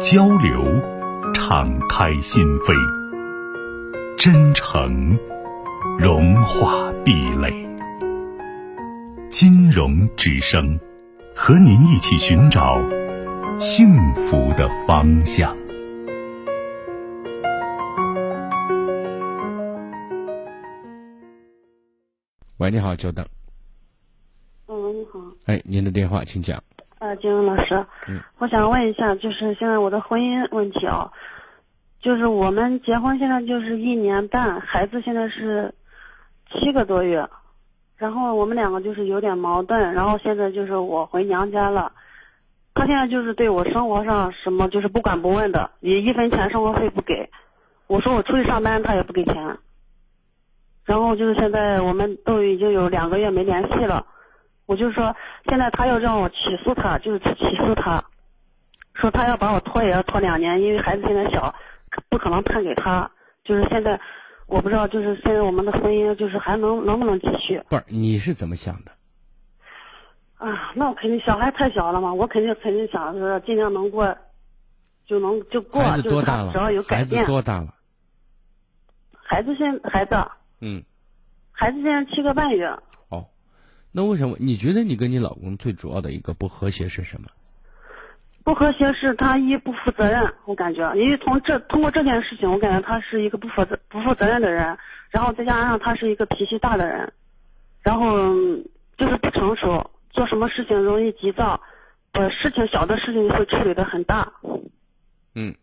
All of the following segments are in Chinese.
交流，敞开心扉；真诚，融化壁垒。金融之声，和您一起寻找幸福的方向。喂，你好，久等。嗯，你好。哎，您的电话，请讲。呃，金融老师，我想问一下，就是现在我的婚姻问题啊，就是我们结婚现在就是一年半，孩子现在是七个多月，然后我们两个就是有点矛盾，然后现在就是我回娘家了，他现在就是对我生活上什么就是不管不问的，也一分钱生活费不给，我说我出去上班他也不给钱，然后就是现在我们都已经有两个月没联系了。我就说，现在他要让我起诉他，就是起诉他，说他要把我拖也要拖两年，因为孩子现在小，不可能判给他。就是现在，我不知道，就是现在我们的婚姻就是还能能不能继续？不是，你是怎么想的？啊，那我肯定小孩太小了嘛，我肯定肯定想是尽量能过，就能就过，孩子多大了？只要有改变。孩子多大了？孩子现孩子。嗯。孩子现在七个半月。那为什么你觉得你跟你老公最主要的一个不和谐是什么？不和谐是他一不负责任，我感觉，因为从这通过这件事情，我感觉他是一个不负责不负责任的人，然后再加上他是一个脾气大的人，然后就是不成熟，做什么事情容易急躁，呃，事情小的事情会处理的很大。嗯，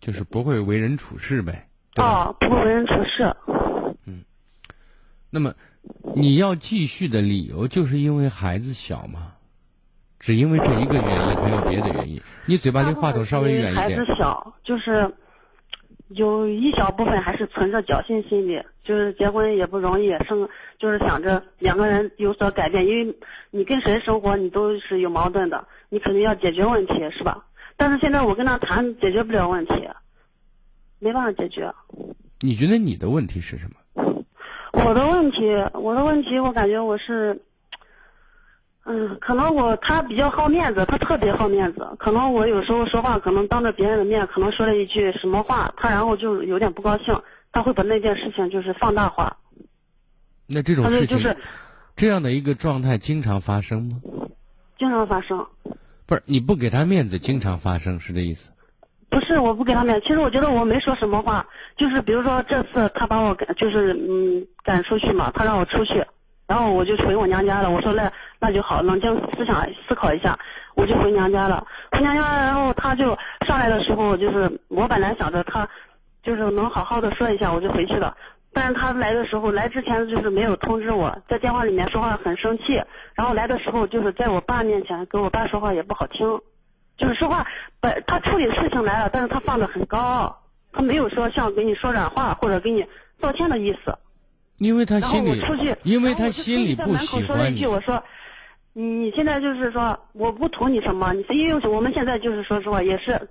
就是不会为人处事呗。哦，不会为人处事。嗯，那么。你要继续的理由就是因为孩子小吗？只因为这一个原因，还有别的原因？你嘴巴离话筒稍微远一点。孩子小，就是有一小部分还是存着侥幸心理，就是结婚也不容易，生就是想着两个人有所改变，因为你跟谁生活，你都是有矛盾的，你肯定要解决问题，是吧？但是现在我跟他谈，解决不了问题，没办法解决。你觉得你的问题是什么？我的问题，我的问题，我感觉我是，嗯，可能我他比较好面子，他特别好面子。可能我有时候说话，可能当着别人的面，可能说了一句什么话，他然后就有点不高兴，他会把那件事情就是放大化。那这种事情，就是这样的一个状态经常发生吗？经常发生。不是你不给他面子，经常发生是这意思？不是我不给他面，其实我觉得我没说什么话，就是比如说这次他把我赶，就是嗯赶出去嘛，他让我出去，然后我就回我娘家了。我说那那就好，冷静思想思考一下，我就回娘家了。回娘家，然后他就上来的时候，就是我本来想着他就是能好好的说一下，我就回去了。但是他来的时候，来之前就是没有通知我，在电话里面说话很生气，然后来的时候就是在我爸面前跟我爸说话也不好听。就是说话，本他处理事情来了，但是他放的很高，他没有说像给你说软话或者给你道歉的意思。因为他心里，因为他心里不喜欢你。我说，你现在就是说我不图你什么，你因为我们现在就是说实话也是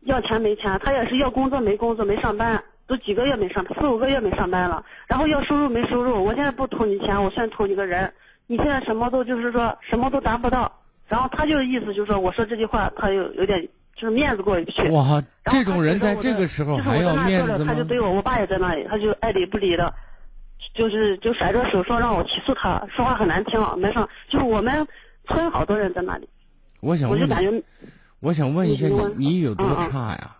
要钱没钱，他也是要工作没工作没上班，都几个月没上四五个月没上班了，然后要收入没收入。我现在不图你钱，我算图你个人。你现在什么都就是说什么都达不到。然后他就意思就是说，我说这句话，他有有点就是面子过意不去。哇，这种人在这个时候还要面子吗？他就对我，我爸也在那里，他就爱理不理的，就是就甩着手说让我起诉他，说话很难听，没上。就是我们村好多人在那里。我想问，我就感觉，我想问一下你，你有多差呀？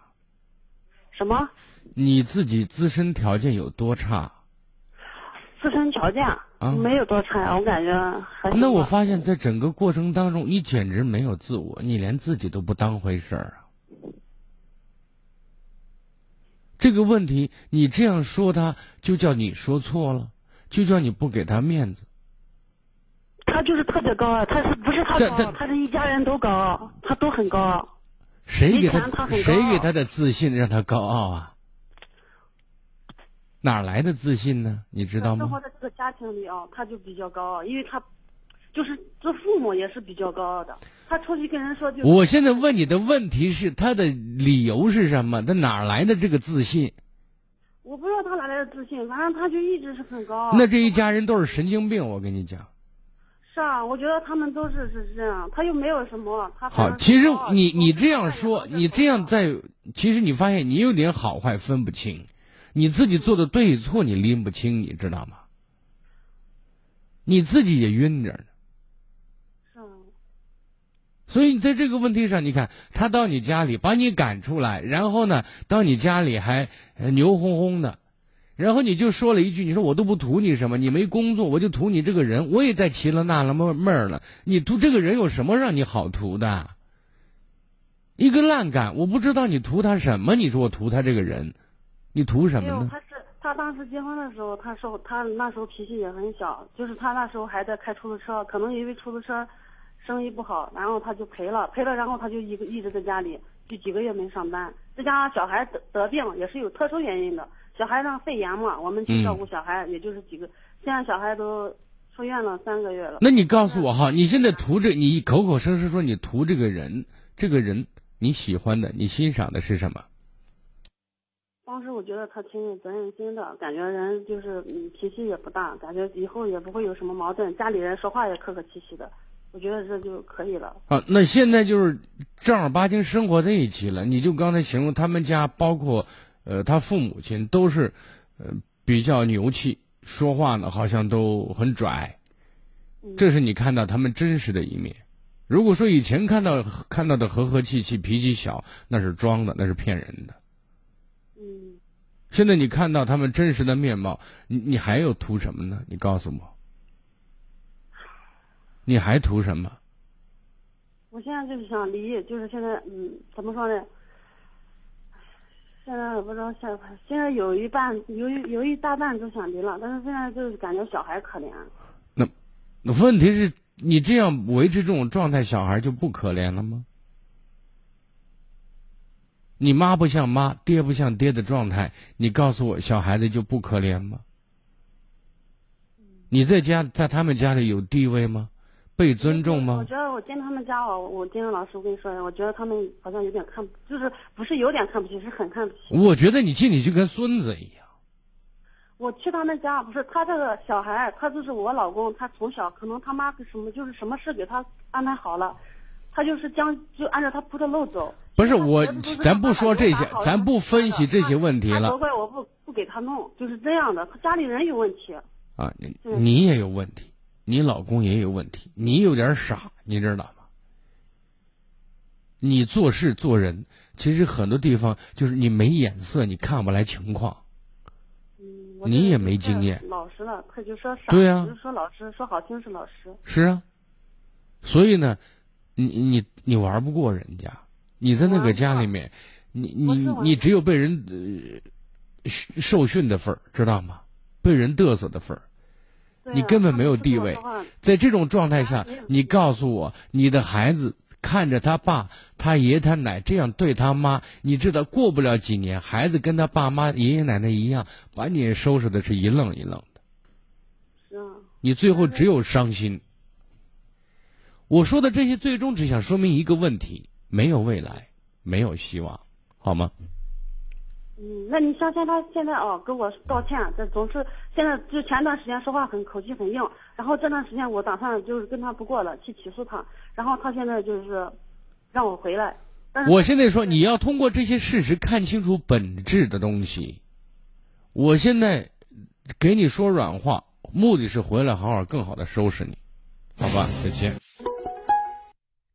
什么？你自己自身条件有多差？自身条件啊。没有多差，我感觉还。那我发现，在整个过程当中，你简直没有自我，你连自己都不当回事儿啊！这个问题，你这样说他，就叫你说错了，就叫你不给他面子。他就是特别高啊，他是不是他高？他是一家人都高，他都很高。谁给他谁给他的自信让他高傲啊？哪来的自信呢？你知道吗？生活在这个家庭里啊，他就比较高傲，因为他就是做父母也是比较高傲的。他出去跟人说就我现在问你的问题是他的理由是什么？他哪来的这个自信？我不知道他哪来的自信，反正他就一直是很高傲。那这一家人都是神经病，我跟你讲。是啊，我觉得他们都是是这样，他又没有什么，他好，其实你你这样说，你这样在，其实你发现你有点好坏分不清，你自己做的对错你拎不清，你知道吗？你自己也晕着呢。所以你在这个问题上，你看他到你家里把你赶出来，然后呢，到你家里还呃牛哄哄的，然后你就说了一句：“你说我都不图你什么，你没工作，我就图你这个人。我也在齐了纳了闷闷儿了，你图这个人有什么让你好图的？一个烂杆，我不知道你图他什么。你说我图他这个人，你图什没有，么呢？他是他当时结婚的时候，他说他那时候脾气也很小，就是他那时候还在开出租车，可能因为出租车生意不好，然后他就赔了，赔了，然后他就一个一直在家里，就几个月没上班，再加上小孩得得病也是有特殊原因的，小孩让肺炎嘛，我们去照顾小孩，也就是几个，现在小孩都出院了三个月了。那你告诉我哈，你现在图这，你口口声声说你图这个人，这个人你喜欢的，你欣赏的是什么？当时我觉得他挺有责任心的，感觉人就是嗯脾气也不大，感觉以后也不会有什么矛盾，家里人说话也客客气气的，我觉得这就可以了。啊，那现在就是正儿八经生活在一起了。你就刚才形容他们家，包括呃他父母亲都是呃比较牛气，说话呢好像都很拽，这是你看到他们真实的一面。如果说以前看到看到的和和气气、脾气小，那是装的，那是骗人的。嗯，现在你看到他们真实的面貌，你你还有图什么呢？你告诉我，你还图什么？我现在就是想离，就是现在嗯怎么说呢？现在我不知道现在现在有一半有一有一大半都想离了，但是现在就是感觉小孩可怜。那问题是你这样维持这种状态，小孩就不可怜了吗？你妈不像妈，爹不像爹的状态，你告诉我，小孩子就不可怜吗？你在家在他们家里有地位吗？被尊重吗我？觉得我进他们家哦，我今天老师，我跟你说，我觉得他们好像有点看不，就是不是有点看不起，是很看不起。我觉得你进去就跟孙子一样。我去他们家，不是他这个小孩，他就是我老公，他从小可能他妈什么就是什么事给他安排好了，他就是将就按照他铺的路走。不是我咱不说这些咱不分析这些问题了他责怪我不不给他弄，就是这样的。他家里人有问题。啊，你嗯你也有问题，你老公也有问题，你有点傻，你知道吗？你做事做人，其实很多地方就是你没眼色，你看不来情况。嗯，你也没经验老实了，他就说傻，对啊就是说老实，说好听是老实。是啊，所以呢，你你你玩不过人家，你在那个家里面，你你你只有被人呃受训的份儿，知道吗？被人嘚瑟的份儿。你根本没有地位。在这种状态下，你告诉我，你的孩子看着他爸、他爷、他奶这样对他妈，你知道过不了几年，孩子跟他爸妈、爷爷奶奶一样，把你收拾的是一愣一愣的，是啊，你最后只有伤心。我说的这些，最终只想说明一个问题：没有未来，没有希望，好吗？嗯，那你像现在现在哦，跟我道歉，这总是现在就前段时间说话很口气很硬，然后这段时间我打算就是跟他不过了，去起诉他，然后他现在就是让我回来，但是我现在说，你要通过这些事实看清楚本质的东西。我现在给你说软话，目的是回来好好更好的收拾你，好吧？再见。